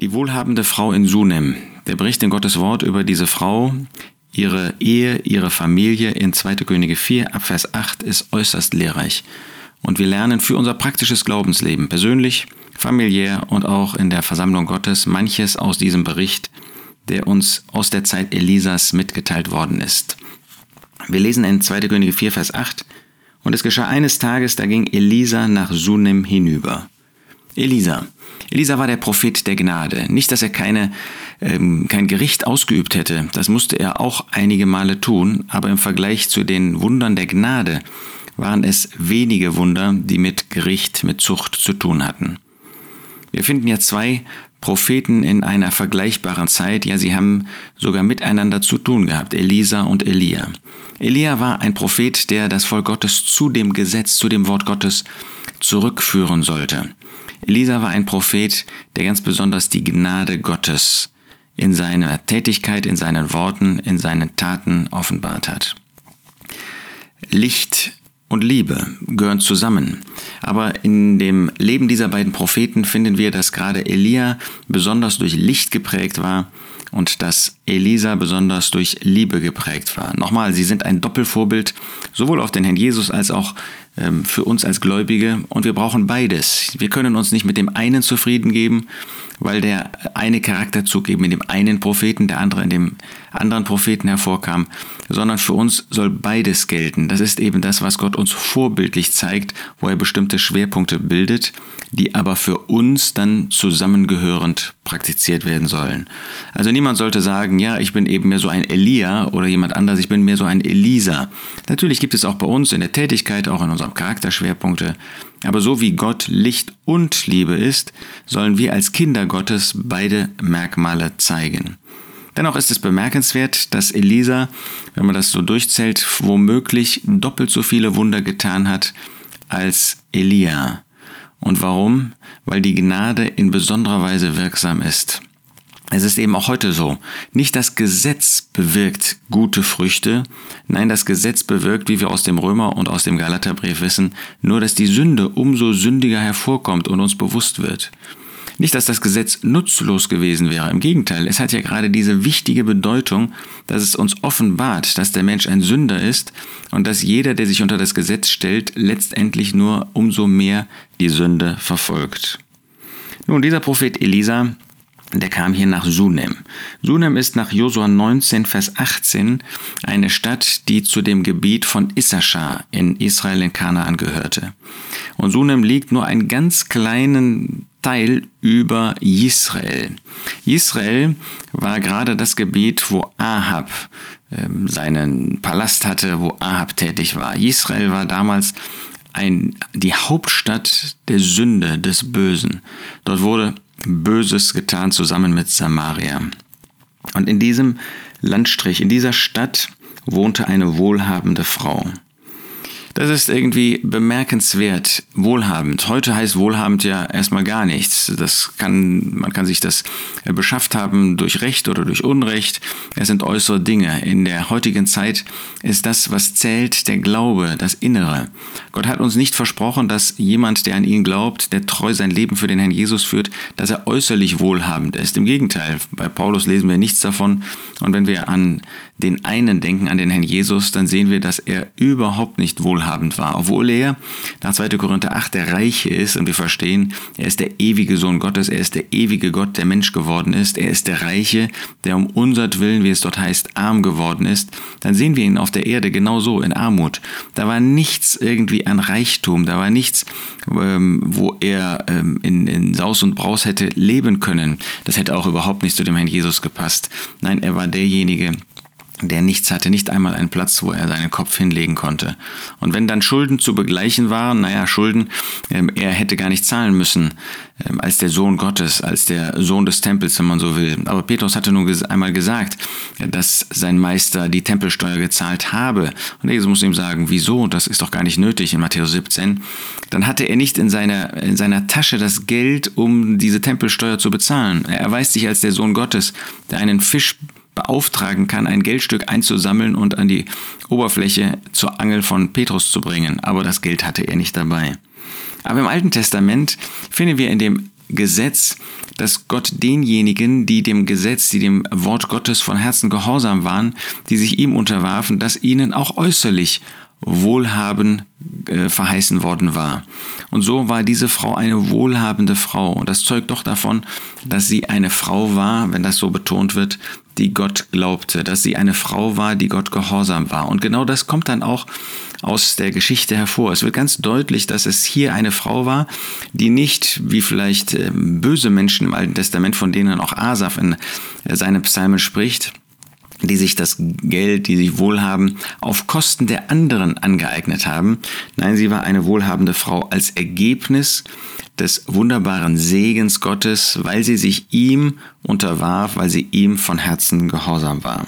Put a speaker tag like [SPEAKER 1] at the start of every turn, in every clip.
[SPEAKER 1] Die wohlhabende Frau in Sunem. Der Bericht in Gottes Wort über diese Frau, ihre Ehe, ihre Familie in 2. Könige 4 ab Vers 8 ist äußerst lehrreich. Und wir lernen für unser praktisches Glaubensleben, persönlich, familiär und auch in der Versammlung Gottes, manches aus diesem Bericht, der uns aus der Zeit Elisas mitgeteilt worden ist. Wir lesen in 2. Könige 4, Vers 8, und es geschah eines Tages, da ging Elisa nach Sunem hinüber. Elisa. Elisa war der Prophet der Gnade. Nicht, dass er keine, ähm, kein Gericht ausgeübt hätte, das musste er auch einige Male tun, aber im Vergleich zu den Wundern der Gnade waren es wenige Wunder, die mit Gericht, mit Zucht zu tun hatten. Wir finden ja zwei Propheten in einer vergleichbaren Zeit, ja, sie haben sogar miteinander zu tun gehabt, Elisa und Elia. Elia war ein Prophet, der das Volk Gottes zu dem Gesetz, zu dem Wort Gottes zurückführen sollte. Elisa war ein Prophet, der ganz besonders die Gnade Gottes in seiner Tätigkeit, in seinen Worten, in seinen Taten offenbart hat. Licht und Liebe gehören zusammen. Aber in dem Leben dieser beiden Propheten finden wir, dass gerade Elia besonders durch Licht geprägt war und dass Elisa besonders durch Liebe geprägt war. Nochmal, sie sind ein Doppelvorbild, sowohl auf den Herrn Jesus als auch für uns als Gläubige. Und wir brauchen beides. Wir können uns nicht mit dem einen zufrieden geben, weil der eine Charakterzug eben in dem einen Propheten, der andere in dem anderen Propheten hervorkam, sondern für uns soll beides gelten. Das ist eben das, was Gott uns vorbildlich zeigt, wo er bestimmte Schwerpunkte bildet, die aber für uns dann zusammengehörend praktiziert werden sollen. Also niemand sollte sagen, ja, ich bin eben mehr so ein Elia oder jemand anders, ich bin mehr so ein Elisa. Natürlich gibt es auch bei uns in der Tätigkeit, auch in unserem Charakterschwerpunkte, aber so wie Gott Licht und Liebe ist, sollen wir als Kinder Gottes beide Merkmale zeigen. Dennoch ist es bemerkenswert, dass Elisa, wenn man das so durchzählt, womöglich doppelt so viele Wunder getan hat als Elia. Und warum? Weil die Gnade in besonderer Weise wirksam ist. Es ist eben auch heute so. Nicht das Gesetz bewirkt gute Früchte, nein, das Gesetz bewirkt, wie wir aus dem Römer und aus dem Galaterbrief wissen, nur dass die Sünde umso sündiger hervorkommt und uns bewusst wird. Nicht, dass das Gesetz nutzlos gewesen wäre, im Gegenteil, es hat ja gerade diese wichtige Bedeutung, dass es uns offenbart, dass der Mensch ein Sünder ist und dass jeder, der sich unter das Gesetz stellt, letztendlich nur umso mehr die Sünde verfolgt. Nun, dieser Prophet Elisa der kam hier nach Sunem. Sunem ist nach Josua 19, Vers 18 eine Stadt, die zu dem Gebiet von Issachar in Israel in Kanaan gehörte. Und Sunem liegt nur einen ganz kleinen Teil über Israel. Israel war gerade das Gebiet, wo Ahab ähm, seinen Palast hatte, wo Ahab tätig war. Israel war damals ein, die Hauptstadt der Sünde, des Bösen. Dort wurde Böses getan zusammen mit Samaria. Und in diesem Landstrich, in dieser Stadt wohnte eine wohlhabende Frau. Das ist irgendwie bemerkenswert, wohlhabend. Heute heißt wohlhabend ja erstmal gar nichts. Das kann, man kann sich das beschafft haben durch Recht oder durch Unrecht. Es sind äußere Dinge. In der heutigen Zeit ist das, was zählt, der Glaube, das Innere. Gott hat uns nicht versprochen, dass jemand, der an ihn glaubt, der treu sein Leben für den Herrn Jesus führt, dass er äußerlich wohlhabend ist. Im Gegenteil, bei Paulus lesen wir nichts davon. Und wenn wir an den einen denken, an den Herrn Jesus, dann sehen wir, dass er überhaupt nicht wohlhabend war. Obwohl er nach 2. Korinther 8 der Reiche ist und wir verstehen, er ist der ewige Sohn Gottes, er ist der ewige Gott, der Mensch geworden ist, er ist der Reiche, der um unsertwillen, wie es dort heißt, arm geworden ist, dann sehen wir ihn auf der Erde genauso in Armut. Da war nichts irgendwie an Reichtum, da war nichts, ähm, wo er ähm, in, in Saus und Braus hätte leben können. Das hätte auch überhaupt nicht zu dem Herrn Jesus gepasst. Nein, er war derjenige, der nichts hatte, nicht einmal einen Platz, wo er seinen Kopf hinlegen konnte. Und wenn dann Schulden zu begleichen waren, naja, Schulden, ähm, er hätte gar nicht zahlen müssen, ähm, als der Sohn Gottes, als der Sohn des Tempels, wenn man so will. Aber Petrus hatte nun einmal gesagt, dass sein Meister die Tempelsteuer gezahlt habe. Und Jesus muss ihm sagen, wieso? Das ist doch gar nicht nötig in Matthäus 17. Dann hatte er nicht in seiner, in seiner Tasche das Geld, um diese Tempelsteuer zu bezahlen. Er erweist sich als der Sohn Gottes, der einen Fisch beauftragen kann, ein Geldstück einzusammeln und an die Oberfläche zur Angel von Petrus zu bringen. Aber das Geld hatte er nicht dabei. Aber im Alten Testament finden wir in dem Gesetz, dass Gott denjenigen, die dem Gesetz, die dem Wort Gottes von Herzen gehorsam waren, die sich ihm unterwarfen, dass ihnen auch äußerlich Wohlhaben äh, verheißen worden war. Und so war diese Frau eine wohlhabende Frau. Und das zeugt doch davon, dass sie eine Frau war, wenn das so betont wird, die Gott glaubte, dass sie eine Frau war, die Gott gehorsam war. Und genau das kommt dann auch aus der Geschichte hervor. Es wird ganz deutlich, dass es hier eine Frau war, die nicht, wie vielleicht ähm, böse Menschen im Alten Testament, von denen auch Asaf in äh, seinen Psalmen spricht, die sich das Geld, die sich wohlhaben, auf Kosten der anderen angeeignet haben. Nein, sie war eine wohlhabende Frau als Ergebnis des wunderbaren Segens Gottes, weil sie sich ihm unterwarf, weil sie ihm von Herzen gehorsam war.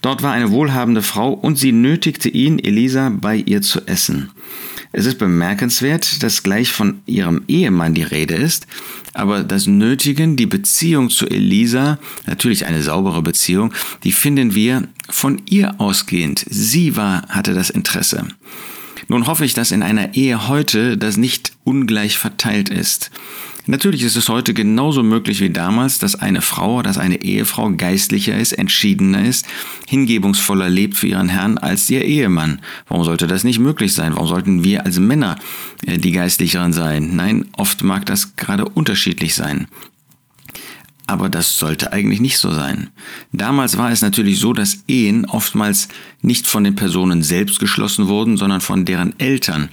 [SPEAKER 1] Dort war eine wohlhabende Frau und sie nötigte ihn, Elisa, bei ihr zu essen. Es ist bemerkenswert, dass gleich von ihrem Ehemann die Rede ist, aber das Nötigen, die Beziehung zu Elisa, natürlich eine saubere Beziehung, die finden wir von ihr ausgehend. Sie war, hatte das Interesse. Nun hoffe ich, dass in einer Ehe heute das nicht ungleich verteilt ist. Natürlich ist es heute genauso möglich wie damals, dass eine Frau, dass eine Ehefrau geistlicher ist, entschiedener ist, hingebungsvoller lebt für ihren Herrn als ihr Ehemann. Warum sollte das nicht möglich sein? Warum sollten wir als Männer äh, die geistlicheren sein? Nein, oft mag das gerade unterschiedlich sein. Aber das sollte eigentlich nicht so sein. Damals war es natürlich so, dass Ehen oftmals nicht von den Personen selbst geschlossen wurden, sondern von deren Eltern.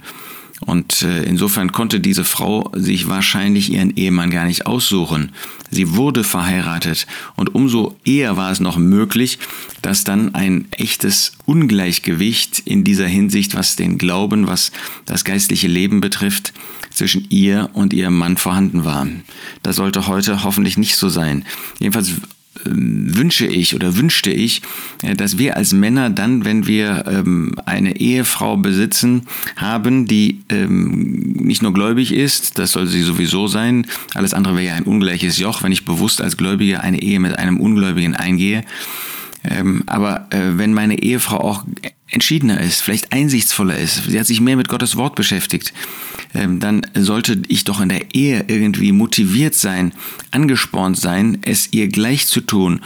[SPEAKER 1] Und äh, insofern konnte diese Frau sich wahrscheinlich ihren Ehemann gar nicht aussuchen. Sie wurde verheiratet und umso eher war es noch möglich, dass dann ein echtes Ungleichgewicht in dieser Hinsicht, was den Glauben, was das geistliche Leben betrifft, zwischen ihr und ihrem Mann vorhanden war. Das sollte heute hoffentlich nicht so sein. Jedenfalls wünsche ich oder wünschte ich, äh, dass wir als Männer dann, wenn wir ähm, eine Ehefrau besitzen, haben, die ähm, nicht nur gläubig ist, das soll sie sowieso sein, alles andere wäre ja ein ungleiches Joch, wenn ich bewusst als Gläubiger eine Ehe mit einem Ungläubigen eingehe. Ähm, aber äh, wenn meine Ehefrau auch entschiedener ist, vielleicht einsichtsvoller ist, sie hat sich mehr mit Gottes Wort beschäftigt, ähm, dann sollte ich doch in der Ehe irgendwie motiviert sein, angespornt sein, es ihr gleich zu tun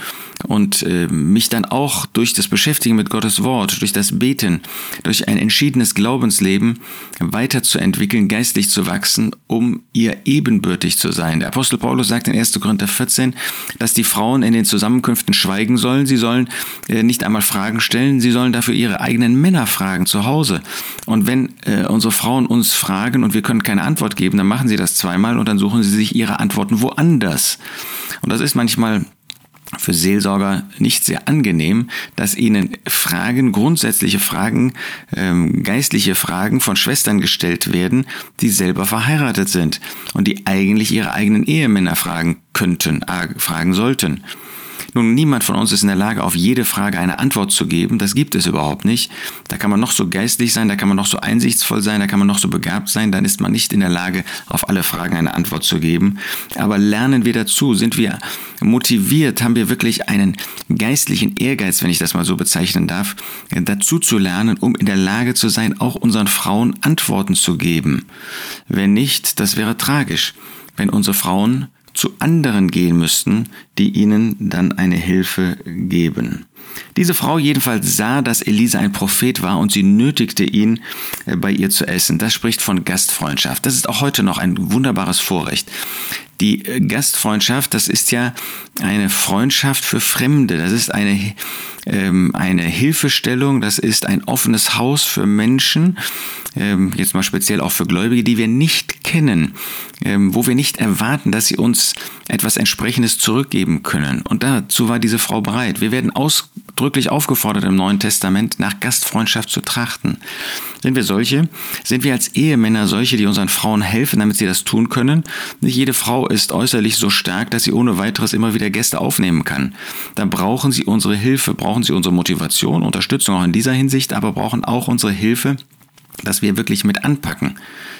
[SPEAKER 1] und äh, mich dann auch durch das Beschäftigen mit Gottes Wort, durch das Beten, durch ein entschiedenes Glaubensleben weiterzuentwickeln, geistlich zu wachsen, um ihr ebenbürtig zu sein. Der Apostel Paulus sagt in 1. Korinther 14, dass die Frauen in den Zusammenkünften schweigen sollen, sie sollen äh, nicht einmal Fragen stellen, sie sollen dafür ihre eigenen Männer fragen zu Hause. Und wenn äh, unsere Frauen uns fragen und wir können keine Antwort geben, dann machen sie das zweimal und dann suchen sie sich ihre Antworten woanders. Und das ist manchmal für Seelsorger nicht sehr angenehm, dass ihnen Fragen, grundsätzliche Fragen, ähm, geistliche Fragen von Schwestern gestellt werden, die selber verheiratet sind und die eigentlich ihre eigenen Ehemänner fragen könnten, äh, fragen sollten. Nun, niemand von uns ist in der Lage, auf jede Frage eine Antwort zu geben. Das gibt es überhaupt nicht. Da kann man noch so geistlich sein, da kann man noch so einsichtsvoll sein, da kann man noch so begabt sein, dann ist man nicht in der Lage, auf alle Fragen eine Antwort zu geben. Aber lernen wir dazu, sind wir motiviert, haben wir wirklich einen geistlichen Ehrgeiz, wenn ich das mal so bezeichnen darf, dazu zu lernen, um in der Lage zu sein, auch unseren Frauen Antworten zu geben. Wenn nicht, das wäre tragisch. Wenn unsere Frauen zu anderen gehen müssten, die ihnen dann eine Hilfe geben. Diese Frau jedenfalls sah, dass Elisa ein Prophet war und sie nötigte ihn, äh, bei ihr zu essen. Das spricht von Gastfreundschaft. Das ist auch heute noch ein wunderbares Vorrecht. Die äh, Gastfreundschaft, das ist ja eine Freundschaft für Fremde. Das ist eine, ähm, eine Hilfestellung, das ist ein offenes Haus für Menschen, ähm, jetzt mal speziell auch für Gläubige, die wir nicht kennen, ähm, wo wir nicht erwarten, dass sie uns etwas entsprechendes zurückgeben können. Und dazu war diese Frau bereit. Wir werden ausdrücklich aufgefordert im Neuen Testament, nach Gastfreundschaft zu trachten. Sind wir solche? Sind wir als Ehemänner solche, die unseren Frauen helfen, damit sie das tun können? Nicht jede Frau ist äußerlich so stark, dass sie ohne weiteres immer wieder Gäste aufnehmen kann. Da brauchen sie unsere Hilfe, brauchen sie unsere Motivation, Unterstützung auch in dieser Hinsicht, aber brauchen auch unsere Hilfe, dass wir wirklich mit anpacken.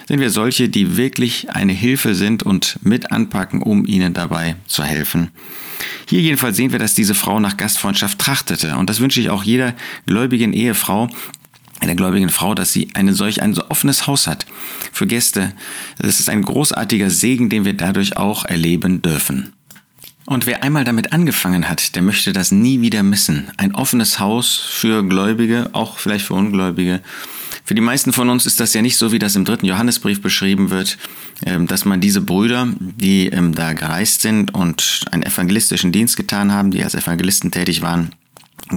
[SPEAKER 1] Sind wir solche, die wirklich eine Hilfe sind und mit anpacken, um ihnen dabei zu helfen? Hier jedenfalls sehen wir, dass diese Frau nach Gastfreundschaft trachtete. Und das wünsche ich auch jeder gläubigen Ehefrau, einer gläubigen Frau, dass sie eine solch ein so offenes Haus hat für Gäste. Das ist ein großartiger Segen, den wir dadurch auch erleben dürfen. Und wer einmal damit angefangen hat, der möchte das nie wieder missen. Ein offenes Haus für Gläubige, auch vielleicht für Ungläubige. Für die meisten von uns ist das ja nicht so, wie das im dritten Johannesbrief beschrieben wird, ähm, dass man diese Brüder, die ähm, da gereist sind und einen evangelistischen Dienst getan haben, die als Evangelisten tätig waren,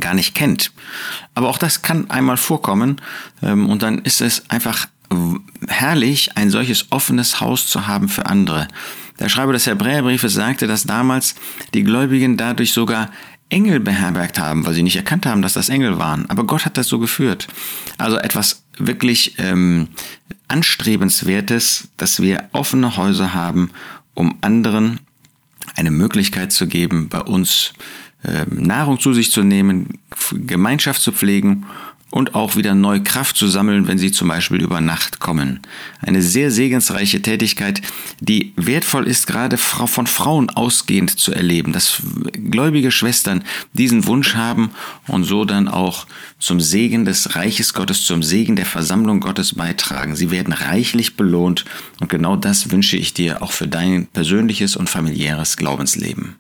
[SPEAKER 1] gar nicht kennt. Aber auch das kann einmal vorkommen ähm, und dann ist es einfach herrlich, ein solches offenes Haus zu haben für andere. Der Schreiber des Hebräerbriefes sagte, dass damals die Gläubigen dadurch sogar Engel beherbergt haben, weil sie nicht erkannt haben, dass das Engel waren. Aber Gott hat das so geführt. Also etwas wirklich ähm, Anstrebenswertes, dass wir offene Häuser haben, um anderen eine Möglichkeit zu geben, bei uns äh, Nahrung zu sich zu nehmen, Gemeinschaft zu pflegen und auch wieder neue Kraft zu sammeln, wenn sie zum Beispiel über Nacht kommen. Eine sehr segensreiche Tätigkeit, die wertvoll ist, gerade von Frauen ausgehend zu erleben, dass gläubige Schwestern diesen Wunsch haben und so dann auch zum Segen des Reiches Gottes, zum Segen der Versammlung Gottes beitragen. Sie werden reichlich belohnt und genau das wünsche ich dir auch für dein persönliches und familiäres Glaubensleben.